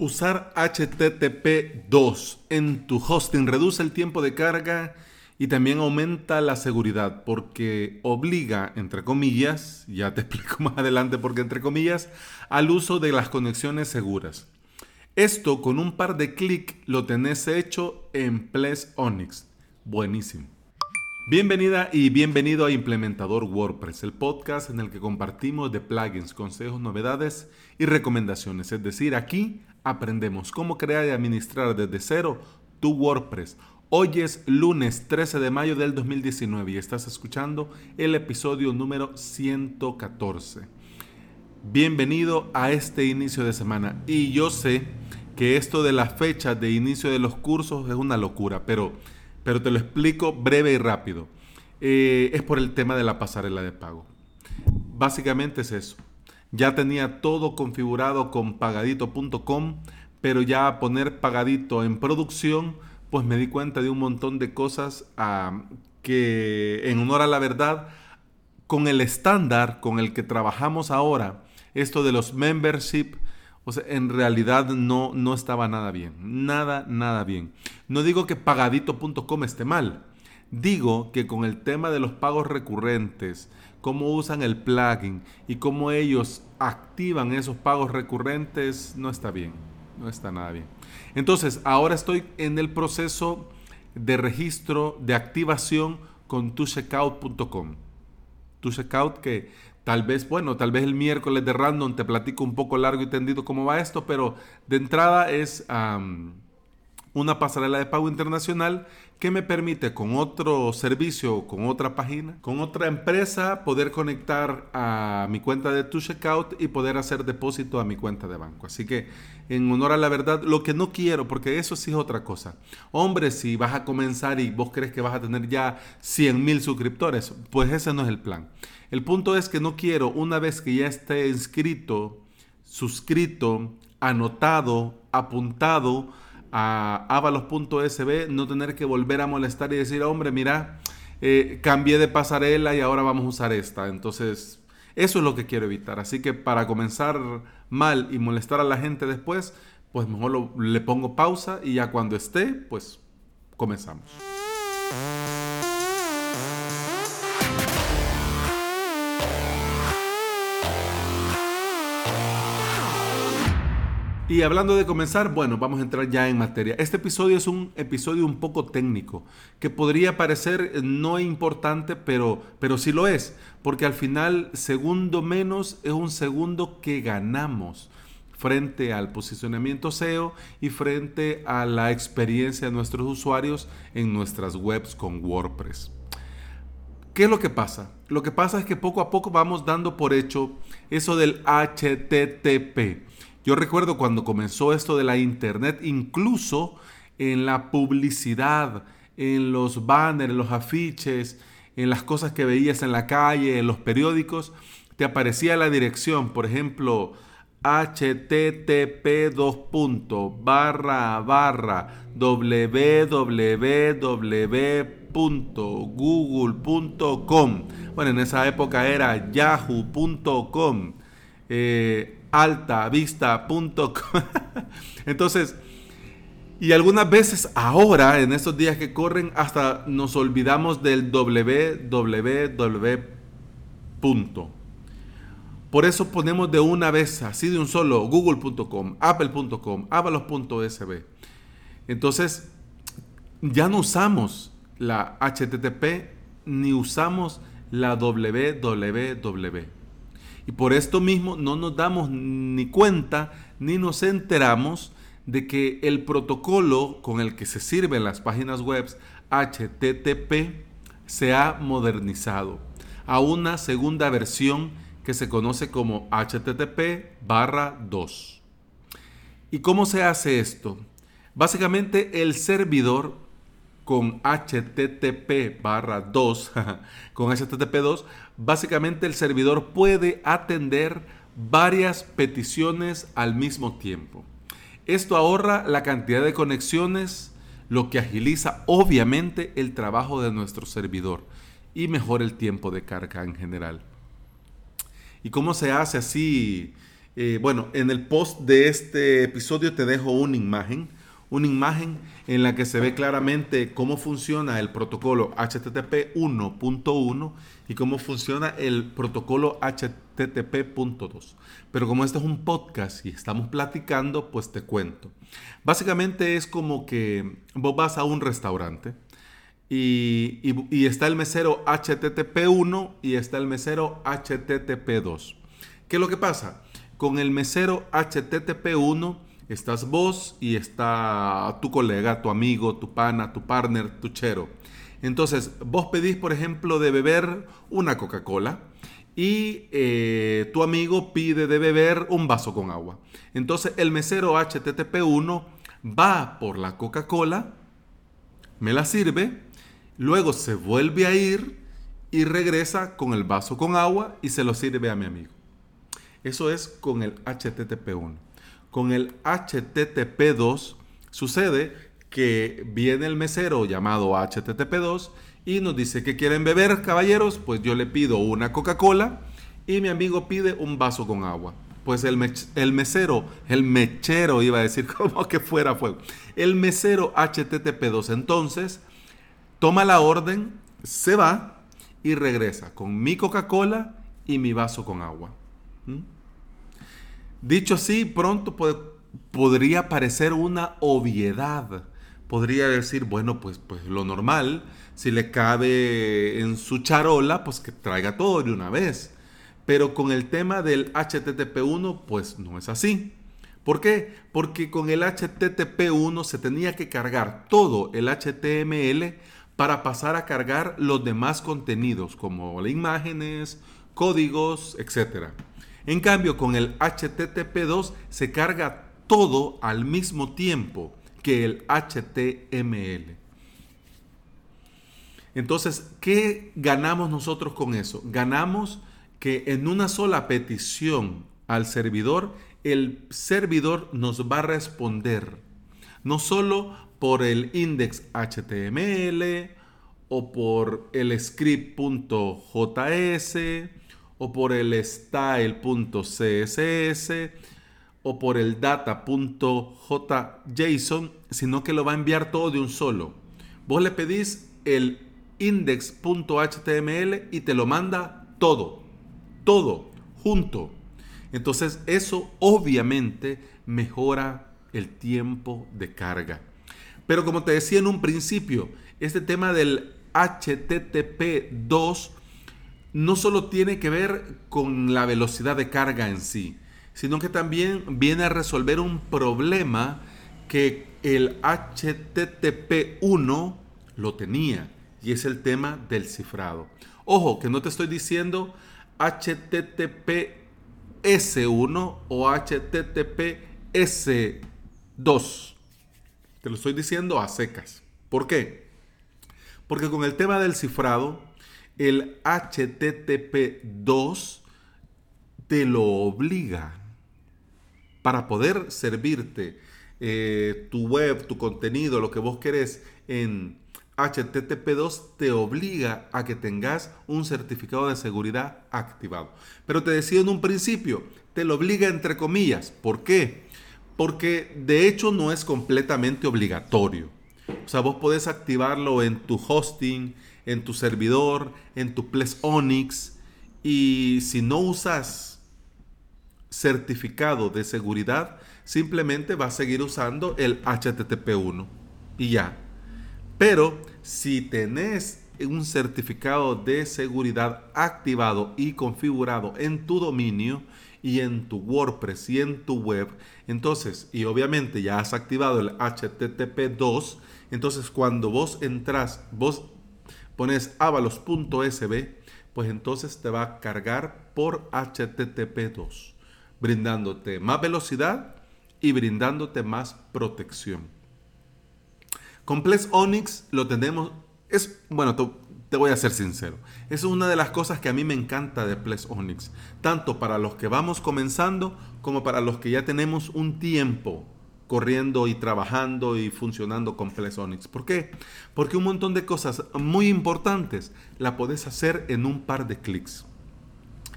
Usar HTTP 2 en tu hosting reduce el tiempo de carga y también aumenta la seguridad porque obliga, entre comillas, ya te explico más adelante por qué entre comillas, al uso de las conexiones seguras. Esto con un par de clics lo tenés hecho en Ples Onyx. Buenísimo. Bienvenida y bienvenido a Implementador WordPress, el podcast en el que compartimos de plugins, consejos, novedades y recomendaciones. Es decir, aquí aprendemos cómo crear y administrar desde cero tu WordPress. Hoy es lunes 13 de mayo del 2019 y estás escuchando el episodio número 114. Bienvenido a este inicio de semana. Y yo sé que esto de las fechas de inicio de los cursos es una locura, pero, pero te lo explico breve y rápido. Eh, es por el tema de la pasarela de pago. Básicamente es eso. Ya tenía todo configurado con pagadito.com, pero ya a poner pagadito en producción, pues me di cuenta de un montón de cosas ah, que en honor a la verdad, con el estándar con el que trabajamos ahora, esto de los membership, o en realidad no, no estaba nada bien. Nada, nada bien. No digo que pagadito.com esté mal. Digo que con el tema de los pagos recurrentes, cómo usan el plugin y cómo ellos activan esos pagos recurrentes, no está bien. No está nada bien. Entonces, ahora estoy en el proceso de registro, de activación con tucheckout.com. Tucheckout que tal vez, bueno, tal vez el miércoles de random te platico un poco largo y tendido cómo va esto, pero de entrada es una pasarela de pago internacional que me permite con otro servicio, con otra página, con otra empresa, poder conectar a mi cuenta de Tu Checkout y poder hacer depósito a mi cuenta de banco. Así que, en honor a la verdad, lo que no quiero, porque eso sí es otra cosa. Hombre, si vas a comenzar y vos crees que vas a tener ya 100 mil suscriptores, pues ese no es el plan. El punto es que no quiero, una vez que ya esté inscrito, suscrito, anotado, apuntado, a avalos.sb, no tener que volver a molestar y decir, hombre, mira, eh, cambié de pasarela y ahora vamos a usar esta. Entonces, eso es lo que quiero evitar. Así que para comenzar mal y molestar a la gente después, pues mejor le pongo pausa y ya cuando esté, pues comenzamos. Y hablando de comenzar, bueno, vamos a entrar ya en materia. Este episodio es un episodio un poco técnico, que podría parecer no importante, pero, pero sí lo es, porque al final, segundo menos es un segundo que ganamos frente al posicionamiento SEO y frente a la experiencia de nuestros usuarios en nuestras webs con WordPress. ¿Qué es lo que pasa? Lo que pasa es que poco a poco vamos dando por hecho eso del HTTP. Yo recuerdo cuando comenzó esto de la internet, incluso en la publicidad, en los banners, en los afiches, en las cosas que veías en la calle, en los periódicos, te aparecía la dirección, por ejemplo, http barra barra www.google.com bueno en esa época era yahoo.com eh, altavista.com. Entonces, y algunas veces ahora, en estos días que corren, hasta nos olvidamos del www. Por eso ponemos de una vez, así de un solo, google.com, apple.com, avalos.sb. Entonces, ya no usamos la HTTP ni usamos la www. Y por esto mismo no nos damos ni cuenta ni nos enteramos de que el protocolo con el que se sirven las páginas web HTTP se ha modernizado a una segunda versión que se conoce como HTTP barra 2. ¿Y cómo se hace esto? Básicamente el servidor con HTTP barra 2, con HTTP 2, básicamente el servidor puede atender varias peticiones al mismo tiempo. Esto ahorra la cantidad de conexiones, lo que agiliza obviamente el trabajo de nuestro servidor y mejora el tiempo de carga en general. ¿Y cómo se hace así Eh, bueno, en el post de este episodio te dejo una imagen, una imagen en la que se ve claramente cómo funciona el protocolo HTTP 1.1 y cómo funciona el protocolo HTTP.2. Pero como este es un podcast y estamos platicando, pues te cuento. Básicamente es como que vos vas a un restaurante y, y está el mesero HTTP1 y está el mesero HTTP2. ¿Qué es lo que pasa? Con el mesero HTTP1 estás vos y está tu colega, tu amigo, tu pana, tu partner, tu chero. Entonces, vos pedís, por ejemplo, de beber una Coca-Cola y eh, tu amigo pide de beber un vaso con agua. Entonces, el mesero HTTP1 va por la Coca-Cola, me la sirve, luego se vuelve a ir y regresa con el vaso con agua y se lo sirve a mi amigo. Eso es con el HTTP1. Con el HTTP2 sucede que viene el mesero llamado HTTP2 y nos dice que quieren beber, caballeros, pues yo le pido una Coca-Cola y mi amigo pide un vaso con agua. Pues el, mesero, el mechero iba a decir como que fuera fuego. El mesero HTTP2 entonces toma la orden, se va y regresa con mi Coca-Cola y mi vaso con agua. ¿Mm? Dicho así, pronto podría parecer una obviedad. Podría decir, bueno, pues, pues lo normal, si le cabe en su charola, pues que traiga todo de una vez. Pero con el tema del HTTP1, pues no es así. ¿Por qué? Porque con el HTTP1 se tenía que cargar todo el HTML para pasar a cargar los demás contenidos, como imágenes, códigos, etc. En cambio, con el HTTP2 se carga todo al mismo tiempo que el HTML. Entonces, ¿qué ganamos nosotros con eso? Ganamos que en una sola petición al servidor, el servidor nos va a responder no solo por el index HTML o por el script.js o por el style.css o por el data.json, sino que lo va a enviar todo de un solo. Vos le pedís el index.html y te lo manda todo, todo, junto. Entonces eso obviamente mejora el tiempo de carga. Pero como te decía en un principio, este tema del HTTP 2 no solo tiene que ver con la velocidad de carga en sí, sino que también viene a resolver un problema que el HTTP1 lo tenía, y es el tema del cifrado. Ojo, que no te estoy diciendo HTTPS1 o HTTPS2. Te lo estoy diciendo a secas. ¿Por qué? Porque con el tema del cifrado, el HTTP2 te lo obliga para poder servirte eh, tu web, tu contenido, lo que vos querés en HTTP2 te obliga a que tengas un certificado de seguridad activado. Pero te decía en un principio, te lo obliga entre comillas. ¿Por qué? Porque de hecho no es completamente obligatorio. O sea, vos podés activarlo en tu hosting, en tu servidor, en tu Ples Onyx. Y si no usas certificado de seguridad, simplemente vas a seguir usando el HTTP1 y ya. Pero si tenés un certificado de seguridad activado y configurado en tu dominio y en tu WordPress y en tu web, entonces, y obviamente ya has activado el HTTP2, entonces cuando vos entras, vos pones avalos.sb, pues entonces te va a cargar por HTTP2, brindándote más velocidad y brindándote más protección. Con Ples Onyx lo tenemos, es, bueno, te, voy a ser sincero, es una de las cosas que a mí me encanta de Ples Onyx, tanto para los que vamos comenzando como para los que ya tenemos un tiempo corriendo y trabajando y funcionando con Plesonix. ¿Por qué? Porque un montón de cosas muy importantes la podés hacer en un par de clics.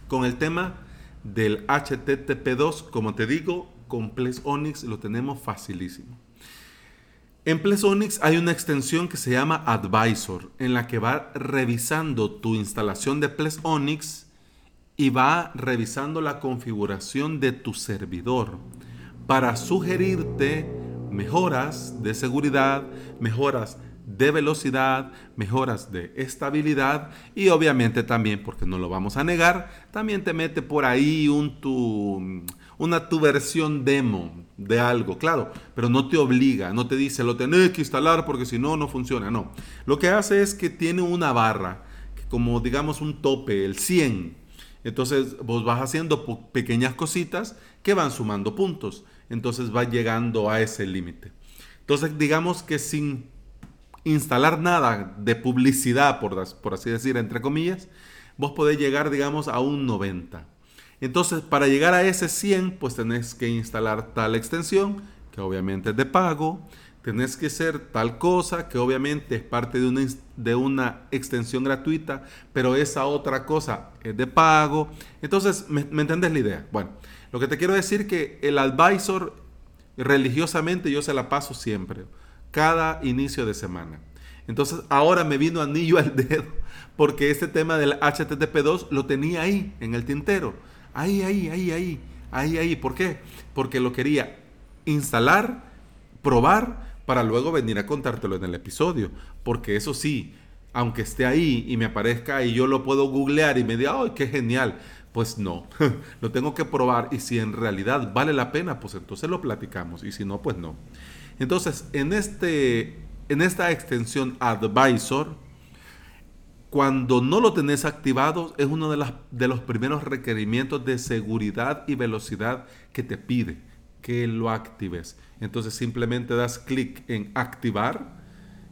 Con el tema del HTTP2, como te digo, con Ples Onyx lo tenemos facilísimo. En Ples Onyx hay una extensión que se llama Advisor, en la que va revisando tu instalación de Ples Onyx y va revisando la configuración de tu servidor para sugerirte mejoras de seguridad, mejoras de velocidad, mejoras de estabilidad y obviamente también, porque no lo vamos a negar, también te mete por ahí una tu versión demo de algo, claro, pero no te obliga, no te dice lo tenés que instalar porque si no, no funciona, no. Lo que hace es que tiene una barra, como digamos un tope, el 100. Entonces vos vas haciendo pequeñas cositas que van sumando puntos. Entonces va llegando a ese límite. Entonces digamos que sin instalar nada de publicidad, por, por así decir, entre comillas, vos podés llegar, digamos, a un 90. Entonces, para llegar a ese 100, pues tenés que instalar tal extensión, que obviamente es de pago, tenés que hacer tal cosa, que obviamente es parte de una, de una extensión gratuita, pero esa otra cosa es de pago. Entonces, ¿me, ¿me entendés la idea? Bueno, lo que te quiero decir que el advisor, religiosamente yo se la paso siempre cada inicio de semana. Entonces ahora me vino anillo al dedo porque este tema del HTTP2 lo tenía ahí en el tintero. Ahí, ahí, ahí, ahí, ahí, ahí. ¿Por qué? Porque lo quería instalar, probar para luego venir a contártelo en el episodio. Porque eso sí, aunque esté ahí y me aparezca y yo lo puedo googlear y me diga, ¡ay, qué genial! Pues no, lo tengo que probar y si en realidad vale la pena, pues entonces lo platicamos y si no, pues no. Entonces, en, este, en esta extensión Advisor, cuando no lo tenés activado, es uno de, las, de los primeros requerimientos de seguridad y velocidad que te pide que lo actives. Entonces simplemente das clic en activar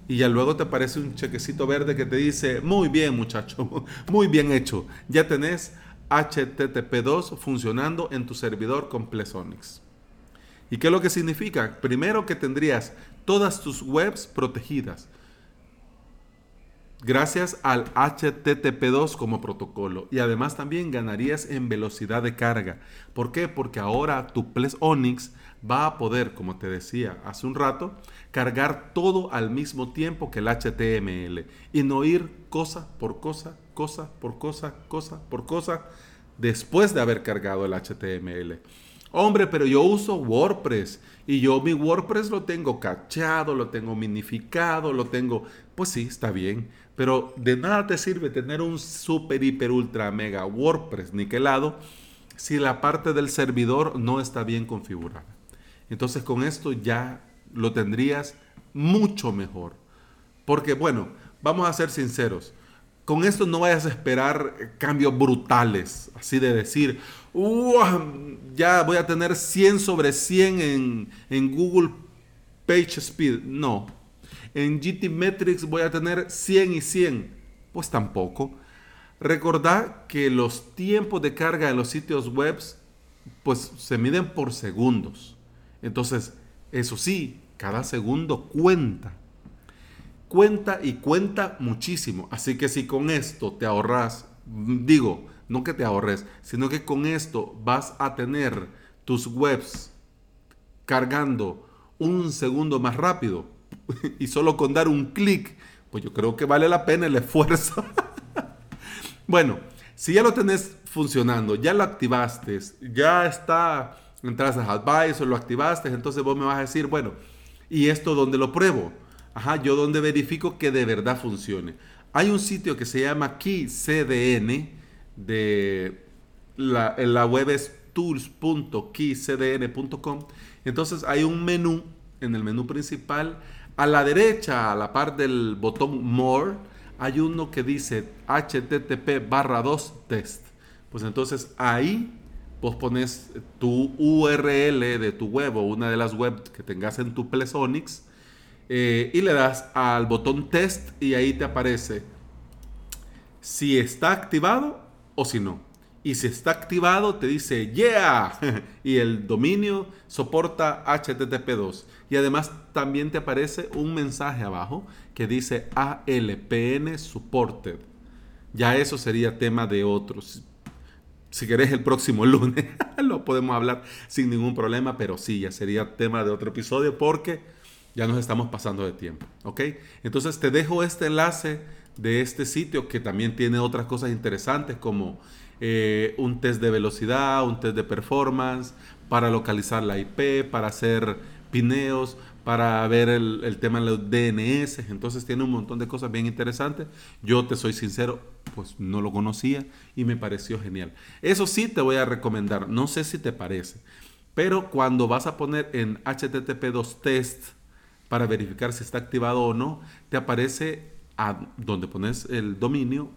y ya luego te aparece un chequecito verde que te dice, muy bien muchacho, muy bien hecho, ya tenés HTTP2 funcionando en tu servidor con Plesonics. ¿Y qué es lo que significa? Primero que tendrías todas tus webs protegidas gracias al HTTP2 como protocolo y además también ganarías en velocidad de carga. ¿Por qué? Porque ahora tu Ples Onyx va a poder, como te decía hace un rato, cargar todo al mismo tiempo que el HTML y no ir cosa por cosa, cosa por cosa, cosa por cosa después de haber cargado el HTML. Hombre, pero yo uso WordPress y yo mi WordPress lo tengo cachado, lo tengo minificado, lo tengo... Pues sí, está bien, pero de nada te sirve tener un super, hiper, ultra, mega WordPress niquelado si la parte del servidor no está bien configurada. Entonces con esto ya lo tendrías mucho mejor. Porque bueno, vamos a ser sinceros, con esto no vayas a esperar cambios brutales, así de decir, ya voy a tener 100 sobre 100 en, en Google Page Speed. No. En GT Metrics voy a tener 100 y 100. Pues tampoco. Recordad que los tiempos de carga en los sitios web pues se miden por segundos. Entonces, eso sí, cada segundo cuenta cuenta y cuenta muchísimo. Así que si con esto te ahorras, digo, no que te ahorres, sino que con esto vas a tener tus webs cargando un segundo más rápido y solo con dar un clic, pues yo creo que vale la pena el esfuerzo. bueno, si ya lo tenés funcionando, ya lo activaste, ya está, entraste a Advisor, lo activaste, entonces vos me vas a decir, bueno, ¿y esto dónde lo pruebo? Ajá, yo donde verifico que de verdad funcione. Hay un sitio que se llama KeyCDN, de la, la web es tools.keyscdn.com. Entonces hay un menú, en el menú principal, a la derecha, a la par del botón More, hay uno que dice HTTP barra 2 test. Pues entonces ahí vos pones tu URL de tu web o una de las webs que tengas en tu Plesonics eh, y le das al botón test y ahí te aparece si está activado o si no. Y si está activado te dice yeah y el dominio soporta HTTP2. Y además también te aparece un mensaje abajo que dice ALPN supported. Ya eso sería tema de otros. Si querés el próximo lunes lo podemos hablar sin ningún problema, pero sí, ya sería tema de otro episodio porque ya nos estamos pasando de tiempo, ¿ok? Entonces te dejo este enlace de este sitio que también tiene otras cosas interesantes como eh, un test de velocidad, un test de performance, para localizar la IP, para hacer pineos, para ver el, tema de los DNS. Entonces tiene un montón de cosas bien interesantes. Yo te soy sincero, pues no lo conocía y me pareció genial. Eso sí te voy a recomendar, no sé si te parece, pero cuando vas a poner en HTTP2 test para verificar si está activado o no, te aparece a donde pones el dominio.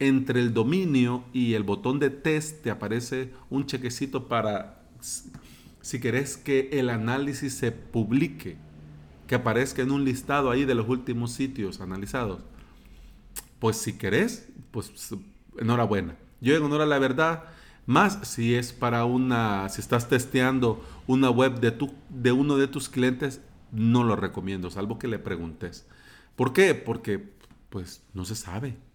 Entre el dominio y el botón de test te aparece un chequecito para si querés que el análisis se publique, que aparezca en un listado ahí de los últimos sitios analizados, pues si querés, pues enhorabuena. Yo en la verdad, más si es para una, si estás testeando una web de, tu, de uno de tus clientes, no lo recomiendo, salvo que le preguntes. ¿Por qué? Porque pues no se sabe.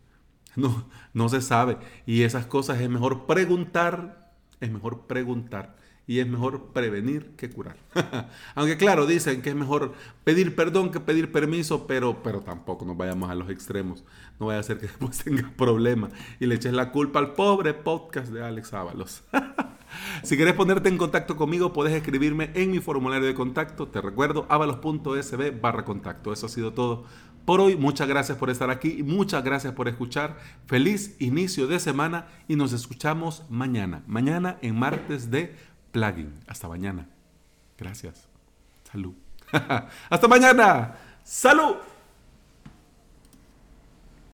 No, no se sabe. Y esas cosas es mejor preguntar, es mejor preguntar y es mejor prevenir que curar. Aunque claro, dicen que es mejor pedir perdón que pedir permiso, pero, pero tampoco nos vayamos a los extremos. No vaya a ser que después tengas problemas y le eches la culpa al pobre podcast de Alex Ábalos. si quieres ponerte en contacto conmigo, puedes escribirme en mi formulario de contacto. Te recuerdo, avalos.sb barra contacto. Eso ha sido todo por hoy. Muchas gracias por estar aquí muchas gracias por escuchar. Feliz inicio de semana y nos escuchamos mañana. Mañana en martes de plugin. Hasta mañana. Gracias. Salud. Hasta mañana. Salud.